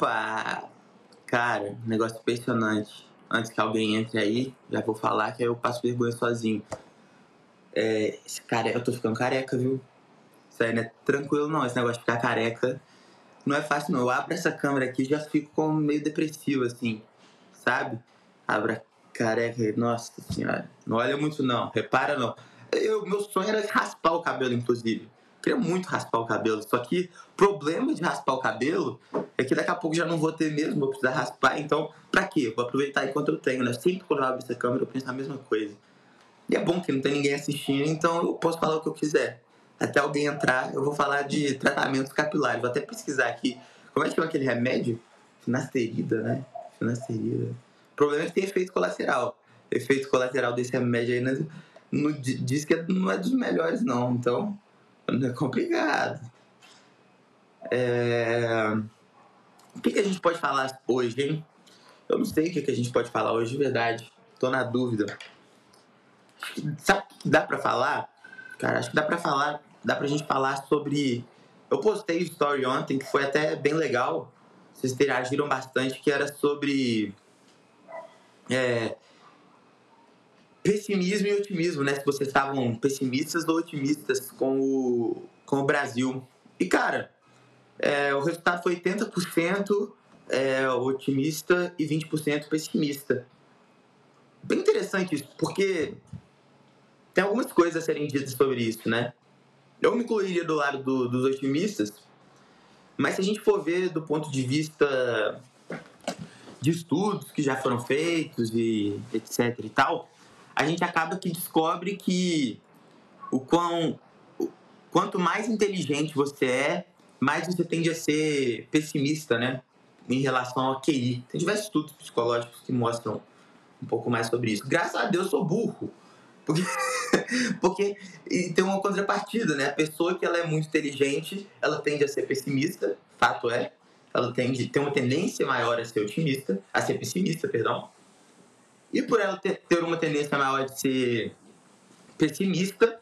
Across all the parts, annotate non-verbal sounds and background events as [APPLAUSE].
Opa! Cara, negócio impressionante. Antes que alguém entre aí, já vou falar que aí eu passo vergonha sozinho. É, esse cara, eu tô ficando careca, viu? Isso aí não é tranquilo não, esse negócio de ficar careca. Não é fácil não. Eu abro essa câmera aqui e já fico como meio depressivo, assim. Sabe? Abra careca, nossa senhora. Não olha muito não, repara não. Eu, meu sonho era raspar o cabelo, inclusive queria muito raspar o cabelo. Só que o problema de raspar o cabelo é que daqui a pouco já não vou ter mesmo, vou precisar raspar. Então, pra quê? Vou aproveitar enquanto eu tenho, né? Sempre quando eu abro essa câmera eu penso na mesma coisa. E é bom que não tem ninguém assistindo, então eu posso falar o que eu quiser. Até alguém entrar, eu vou falar de tratamentos capilares. Vou até pesquisar aqui. Como é que chama aquele remédio? Finasterida, né? Finasterida. O problema é que tem efeito colateral. efeito colateral desse remédio aí né? no, diz que não é dos melhores, não. Então, é complicado. É... O que, que, a gente pode falar hoje, hein? Eu não sei o que, que a gente pode falar hoje, de verdade. Tô na dúvida. Sabe o que dá pra falar? Cara, acho que dá pra falar. Dá pra gente falar sobre. Eu postei story ontem que foi até bem legal. Vocês interagiram bastante, que era sobre. É, pessimismo e otimismo, né? Se vocês estavam pessimistas ou otimistas com o, com o Brasil. E, cara, é, o resultado foi 80% é, otimista e 20% pessimista. Bem interessante isso, porque tem algumas coisas a serem ditas sobre isso, né? Eu me incluiria do lado do, dos otimistas, mas se a gente for ver do ponto de vista de estudos que já foram feitos e etc e tal, a gente acaba que descobre que o quão, quanto mais inteligente você é, mais você tende a ser pessimista, né? Em relação ao QI. Tem diversos estudos psicológicos que mostram um pouco mais sobre isso. Graças a Deus eu sou burro. Porque, [LAUGHS] porque tem uma contrapartida, né? A pessoa que ela é muito inteligente, ela tende a ser pessimista, fato é. Ela tende tem uma tendência maior a ser otimista, a ser pessimista, perdão. E por ela ter, ter uma tendência maior de ser pessimista,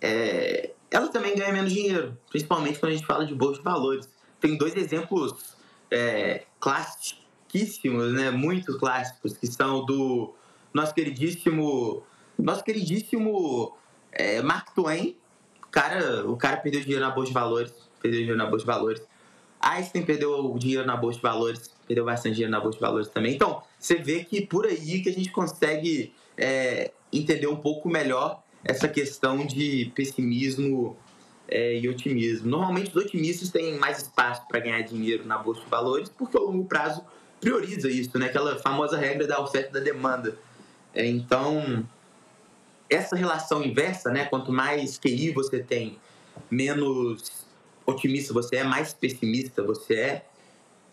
é, ela também ganha menos dinheiro, principalmente quando a gente fala de bolsa de valores. Tem dois exemplos é, classicíssimos, né, muito clássicos, que são do nosso queridíssimo, nosso queridíssimo é, Mark Twain. Cara, o cara perdeu dinheiro na bolsa de valores, perdeu dinheiro na bolsa de valores. Einstein perdeu dinheiro na bolsa de valores, perdeu bastante dinheiro na bolsa de valores também. Então, você vê que por aí que a gente consegue é, entender um pouco melhor essa questão de pessimismo é, e otimismo. Normalmente, os otimistas têm mais espaço para ganhar dinheiro na bolsa de valores, porque o longo prazo prioriza isso, né? Aquela famosa regra da oferta e da demanda. É, então, essa relação inversa, né? Quanto mais QI você tem, menos otimista você é, mais pessimista você é,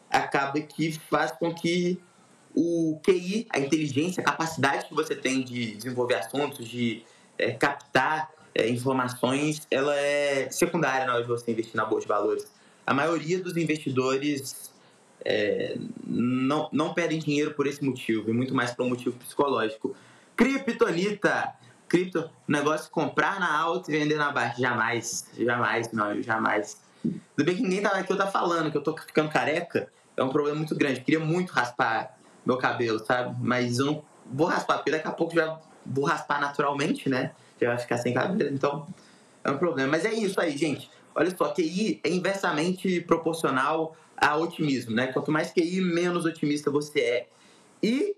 acaba que faz com que o QI, a inteligência, a capacidade que você tem de desenvolver assuntos, de é, captar é, informações, ela é secundária na hora de você investir na bolsa de valores. A maioria dos investidores é, não, não perdem dinheiro por esse motivo, e muito mais por um motivo psicológico. Kryptonita! Cripto, negócio comprar na alta e vender na baixa. Jamais, jamais, amigo, jamais. Tudo bem que ninguém tá aqui eu tá falando que eu tô ficando careca, é um problema muito grande. queria muito raspar meu cabelo, sabe? Mas eu não vou raspar, porque daqui a pouco já vou raspar naturalmente, né? Já vai ficar sem cabelo, então é um problema. Mas é isso aí, gente. Olha só, QI é inversamente proporcional a otimismo, né? Quanto mais QI, menos otimista você é. E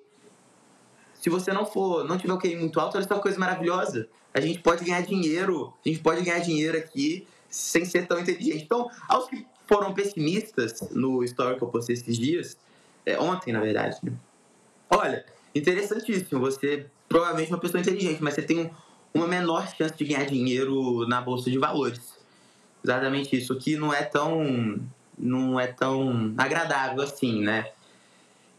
se você não for, não tiver o QI muito alto, olha só uma coisa maravilhosa. A gente pode ganhar dinheiro, a gente pode ganhar dinheiro aqui sem ser tão inteligente. Então, aos que foram pessimistas no story que eu postei esses dias, é, ontem, na verdade, né? olha, interessantíssimo, você provavelmente é uma pessoa inteligente, mas você tem um, uma menor chance de ganhar dinheiro na bolsa de valores. Exatamente isso, que não é tão não é tão agradável assim, né?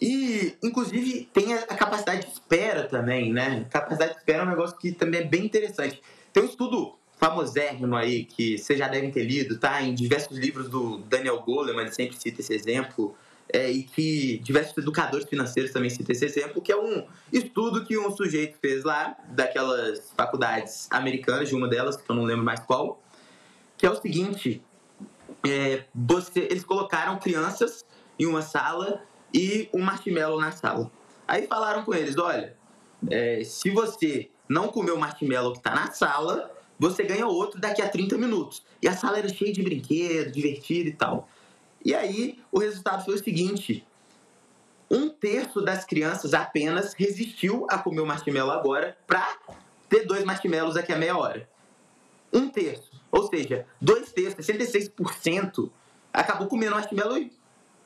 E, inclusive, tem a capacidade de espera também, né? Capacidade de espera é um negócio que também é bem interessante. Tem um estudo famosérrimo aí, que vocês já devem ter lido, tá? Em diversos livros do Daniel Goleman, ele sempre cita esse exemplo, é, e que diversos educadores financeiros também citam esse exemplo, que é um estudo que um sujeito fez lá, daquelas faculdades americanas, de uma delas, que eu não lembro mais qual, que é o seguinte, é, você, eles colocaram crianças em uma sala e um marshmallow na sala. Aí falaram com eles: olha, é, se você não comer o marshmallow que está na sala, você ganha outro daqui a 30 minutos. E a sala era cheia de brinquedos, divertida e tal. E aí o resultado foi o seguinte: um terço das crianças apenas resistiu a comer o marshmallow agora para ter dois marshmallows daqui a meia hora. Um terço. Ou seja, dois terços, 66%, acabou comendo marshmallow e.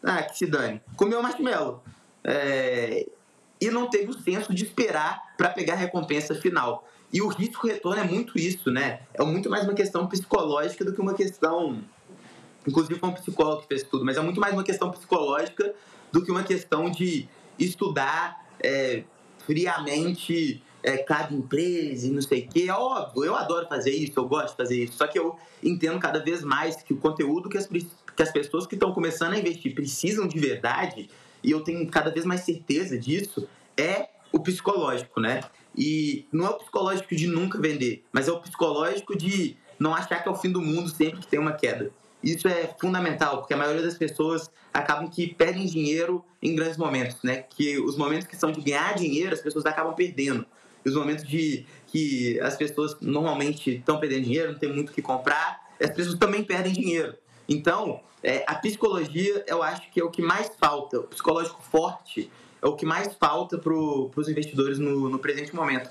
Ah, que se dane. Comeu marshmallow. É... E não teve o senso de esperar para pegar a recompensa final. E o risco-retorno é muito isso, né? É muito mais uma questão psicológica do que uma questão. Inclusive, foi um psicólogo que fez tudo, mas é muito mais uma questão psicológica do que uma questão de estudar é, friamente é, cada empresa e não sei o quê. É óbvio, eu adoro fazer isso, eu gosto de fazer isso. Só que eu entendo cada vez mais que o conteúdo que as, que as pessoas que estão começando a investir precisam de verdade, e eu tenho cada vez mais certeza disso, é o psicológico, né? E não é o psicológico de nunca vender, mas é o psicológico de não achar que é o fim do mundo sempre que tem uma queda. Isso é fundamental, porque a maioria das pessoas acabam que perdem dinheiro em grandes momentos, né? Que os momentos que são de ganhar dinheiro, as pessoas acabam perdendo. E os momentos de que as pessoas normalmente estão perdendo dinheiro, não tem muito o que comprar, as pessoas também perdem dinheiro. Então, é, a psicologia, eu acho que é o que mais falta, o psicológico forte é o que mais falta para os investidores no, no presente momento.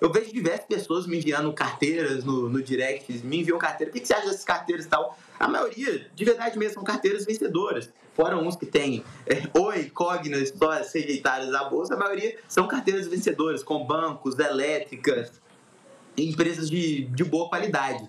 Eu vejo diversas pessoas me enviando carteiras no, no direct, me enviam carteiras. O que, você acha dessas carteiras e tal? A maioria, de verdade mesmo, são carteiras vencedoras. Fora uns que têm é, Oi, Cognas, só rejeitadas à bolsa, a maioria são carteiras vencedoras, com bancos, elétricas, empresas de, de boa qualidade.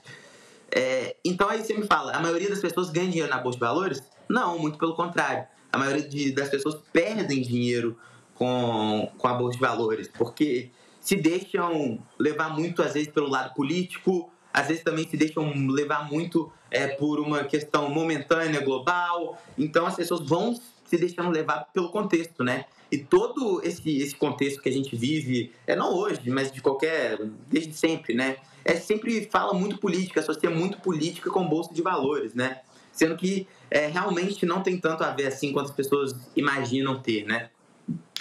É, então aí você me fala, a maioria das pessoas ganha dinheiro na bolsa de valores? Não, muito pelo contrário. A maioria de, das pessoas perdem dinheiro com, com a bolsa de valores, porque se deixam levar muito, às vezes, pelo lado político, às vezes também se deixam levar muito é, por uma questão momentânea, global. Então as pessoas vão se deixando levar pelo contexto, né? E todo esse, esse contexto que a gente vive, é não hoje, mas de qualquer, desde sempre, né? É sempre fala muito política, associa muito política com bolsa de valores, né? Sendo que é, realmente não tem tanto a ver assim quanto as pessoas imaginam ter, né?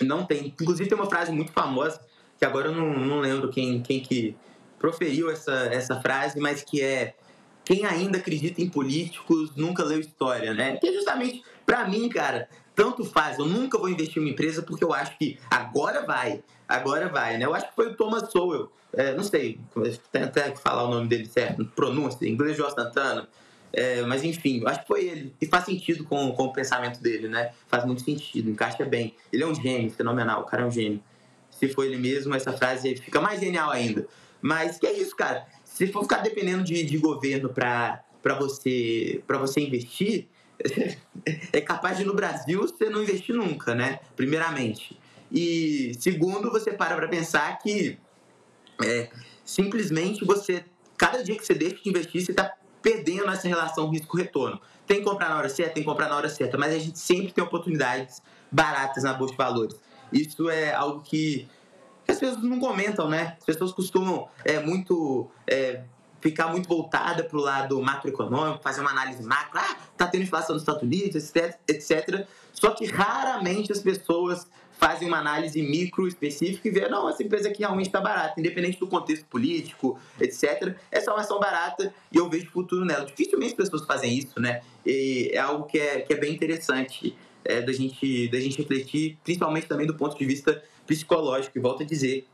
Não tem. Inclusive tem uma frase muito famosa que agora eu não, não lembro quem, quem que proferiu essa, essa frase, mas que é quem ainda acredita em políticos nunca leu história, né? Que é justamente, para mim, cara, tanto faz. Eu nunca vou investir em uma empresa porque eu acho que agora vai, agora vai, né? Eu acho que foi o Thomas Sowell, é, não sei, tem até que falar o nome dele certo, pronúncia, inglês de Santana, é, mas enfim, eu acho que foi ele. E faz sentido com, com o pensamento dele, né? Faz muito sentido, encaixa bem. Ele é um gênio, fenomenal, o cara é um gênio se for ele mesmo, essa frase fica mais genial ainda. Mas que é isso, cara. Se for ficar dependendo de, de governo para você, você investir, [LAUGHS] é capaz de no Brasil você não investir nunca, né? Primeiramente. E segundo, você para para pensar que é, simplesmente você, cada dia que você deixa de investir, você está perdendo essa relação risco-retorno. Tem que comprar na hora certa, tem que comprar na hora certa, mas a gente sempre tem oportunidades baratas na bolsa de valores. Isso é algo que, as pessoas não comentam, né? As pessoas costumam é, muito é, ficar muito voltada para o lado macroeconômico, fazer uma análise macro, ah, tá tendo inflação nos Estados Unidos, etc, etc. Só que raramente as pessoas fazem uma análise micro específica e vê, não, essa empresa aqui realmente está barata, independente do contexto político, etc. Essa é uma ação barata e eu vejo futuro nela. Dificilmente as pessoas fazem isso, né? E é algo que é, que é bem interessante é, da, gente, da gente refletir, principalmente também do ponto de vista psicológico. E volto a dizer,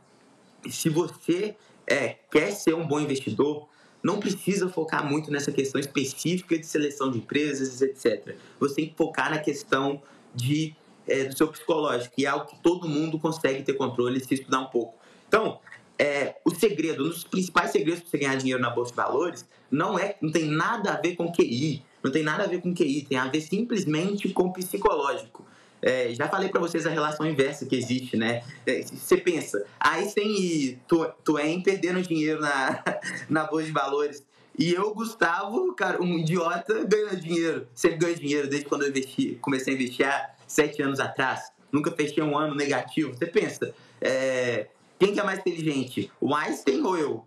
se você é, quer ser um bom investidor, não precisa focar muito nessa questão específica de seleção de empresas, etc. Você tem que focar na questão de, é, do seu psicológico, que é algo que todo mundo consegue ter controle se estudar um pouco. Então, é, o segredo, um dos principais segredos para você ganhar dinheiro na Bolsa de Valores, não, é, não tem nada a ver com QI, não tem nada a ver com QI, tem a ver simplesmente com psicológico. É, já falei para vocês a relação inversa que existe, né? É, você pensa, Einstein e Twain perderam dinheiro na, [LAUGHS] na Bolsa de Valores. E eu, Gustavo, cara, um idiota, ganhando dinheiro. Sempre ganho dinheiro desde quando eu investi, comecei a investir há sete anos atrás. Nunca fechei um ano negativo. Você pensa, é, quem que é mais inteligente? O Einstein ou eu?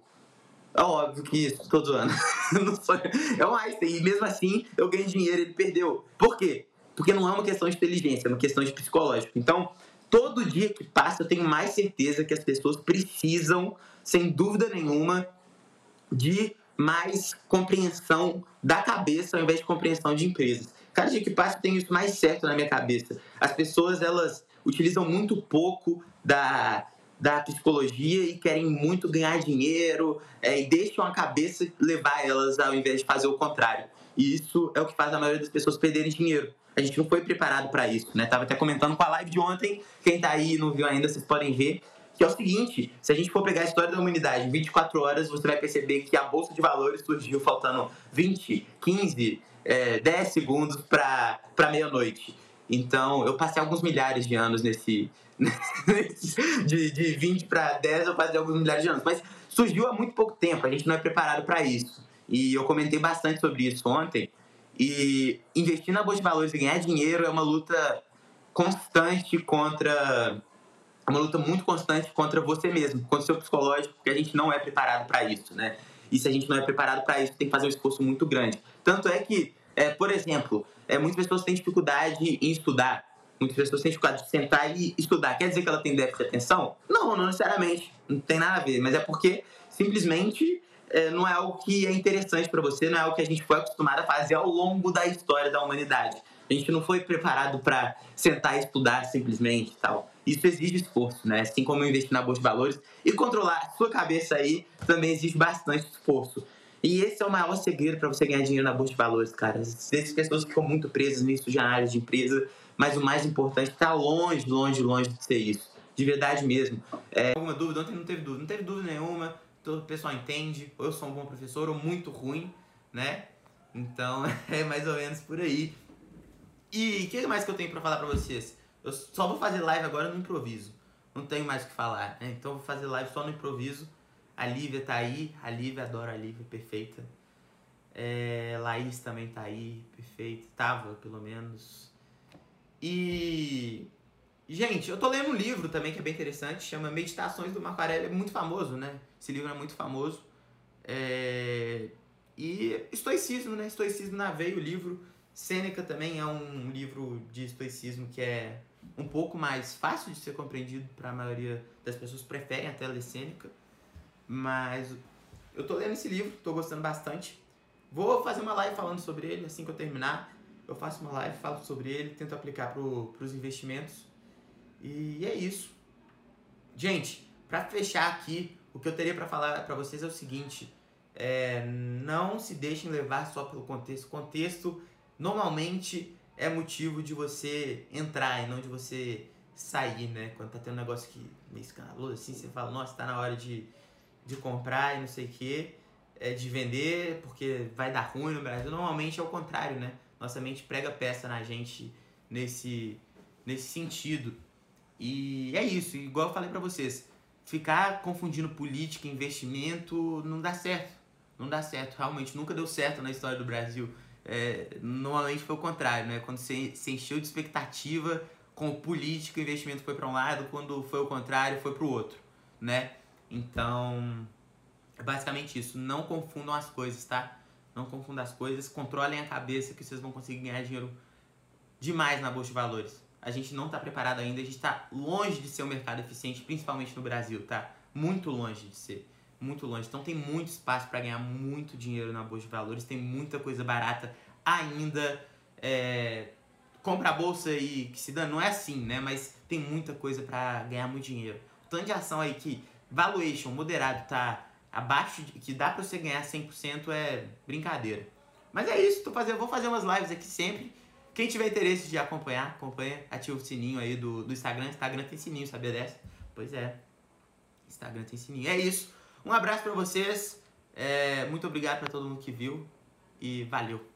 É óbvio que isso, tô zoando. [LAUGHS] é o Einstein. E mesmo assim, eu ganhei dinheiro, ele perdeu. Por quê? porque não é uma questão de inteligência, é uma questão de psicológico. Então, todo dia que passa, eu tenho mais certeza que as pessoas precisam, sem dúvida nenhuma, de mais compreensão da cabeça ao invés de compreensão de empresas. Cada dia que passa, eu tenho isso mais certo na minha cabeça. As pessoas, elas utilizam muito pouco da, da psicologia e querem muito ganhar dinheiro é, e deixam a cabeça levar elas ao invés de fazer o contrário. E isso é o que faz a maioria das pessoas perderem dinheiro. A gente não foi preparado para isso, né? Tava até comentando com a live de ontem. Quem tá aí e não viu ainda, vocês podem ver. Que é o seguinte: se a gente for pegar a história da humanidade em 24 horas, você vai perceber que a bolsa de valores surgiu faltando 20, 15, é, 10 segundos para meia-noite. Então, eu passei alguns milhares de anos nesse. [LAUGHS] de, de 20 para 10, eu passei alguns milhares de anos. Mas surgiu há muito pouco tempo, a gente não é preparado para isso. E eu comentei bastante sobre isso ontem. E investir na bolsa de valores e ganhar dinheiro é uma luta constante contra. É uma luta muito constante contra você mesmo, contra o seu psicológico, porque a gente não é preparado para isso, né? E se a gente não é preparado para isso, tem que fazer um esforço muito grande. Tanto é que, é, por exemplo, é, muitas pessoas têm dificuldade em estudar. Muitas pessoas têm dificuldade de sentar e estudar. Quer dizer que ela tem déficit de atenção? Não, não necessariamente. Não tem nada a ver. Mas é porque simplesmente é, não é algo que é interessante para você, não é algo que a gente foi acostumado a fazer ao longo da história da humanidade. A gente não foi preparado para sentar e estudar simplesmente tal. Isso exige esforço, né? Assim como investir na bolsa de valores e controlar a sua cabeça aí também exige bastante esforço. E esse é o maior segredo para você ganhar dinheiro na bolsa de valores, cara. Essas pessoas ficam muito presas nisso de de empresa, mas o mais importante está longe, longe, longe de ser isso. De verdade mesmo. É... Alguma dúvida? Ontem não teve dúvida. Não teve dúvida nenhuma. Todo o pessoal entende. Ou eu sou um bom professor ou muito ruim, né? Então [LAUGHS] é mais ou menos por aí. E o que mais que eu tenho para falar para vocês? Eu só vou fazer live agora no improviso. Não tenho mais o que falar, né? Então vou fazer live só no improviso. A Lívia tá aí. A Lívia, adoro a Lívia, perfeita. É, Laís também tá aí, perfeito. Tava, pelo menos. E. Gente, eu tô lendo um livro também que é bem interessante, chama Meditações do Marco Aurélio. É muito famoso, né? Esse livro é muito famoso. É... E estoicismo, né? Estoicismo na veia, o livro. Sêneca também é um livro de estoicismo que é um pouco mais fácil de ser compreendido para a maioria das pessoas, preferem até ler Sêneca. Mas eu tô lendo esse livro, tô gostando bastante. Vou fazer uma live falando sobre ele assim que eu terminar. Eu faço uma live, falo sobre ele, tento aplicar para os investimentos. E é isso. Gente, para fechar aqui, o que eu teria para falar para vocês é o seguinte: é, não se deixem levar só pelo contexto. Contexto normalmente é motivo de você entrar e não de você sair, né? Quando tá tendo um negócio que meio escandaloso assim, você fala, nossa, tá na hora de de comprar e não sei o que, é, de vender porque vai dar ruim no Brasil. Normalmente é o contrário, né? Nossa mente prega peça na gente nesse, nesse sentido. E é isso, igual eu falei para vocês, ficar confundindo política e investimento não dá certo. Não dá certo, realmente nunca deu certo na história do Brasil. É, normalmente foi o contrário, né? Quando você se encheu de expectativa com política, o investimento foi para um lado, quando foi o contrário, foi para o outro, né? Então, é basicamente isso. Não confundam as coisas, tá? Não confundam as coisas. Controlem a cabeça que vocês vão conseguir ganhar dinheiro demais na Bolsa de Valores. A gente não está preparado ainda, a gente está longe de ser um mercado eficiente, principalmente no Brasil, tá? Muito longe de ser. Muito longe. Então tem muito espaço para ganhar muito dinheiro na Bolsa de Valores, tem muita coisa barata ainda. É... Compra a bolsa e que se dá, não é assim, né? Mas tem muita coisa para ganhar muito dinheiro. O tanto de ação aí que valuation moderado tá abaixo de que dá para você ganhar 100% é brincadeira. Mas é isso, tô fazendo, vou fazer umas lives aqui sempre. Quem tiver interesse de acompanhar, acompanha, ativa o sininho aí do, do Instagram. Instagram tem sininho, sabia dessa? Pois é. Instagram tem sininho. É isso. Um abraço para vocês. É, muito obrigado para todo mundo que viu e valeu.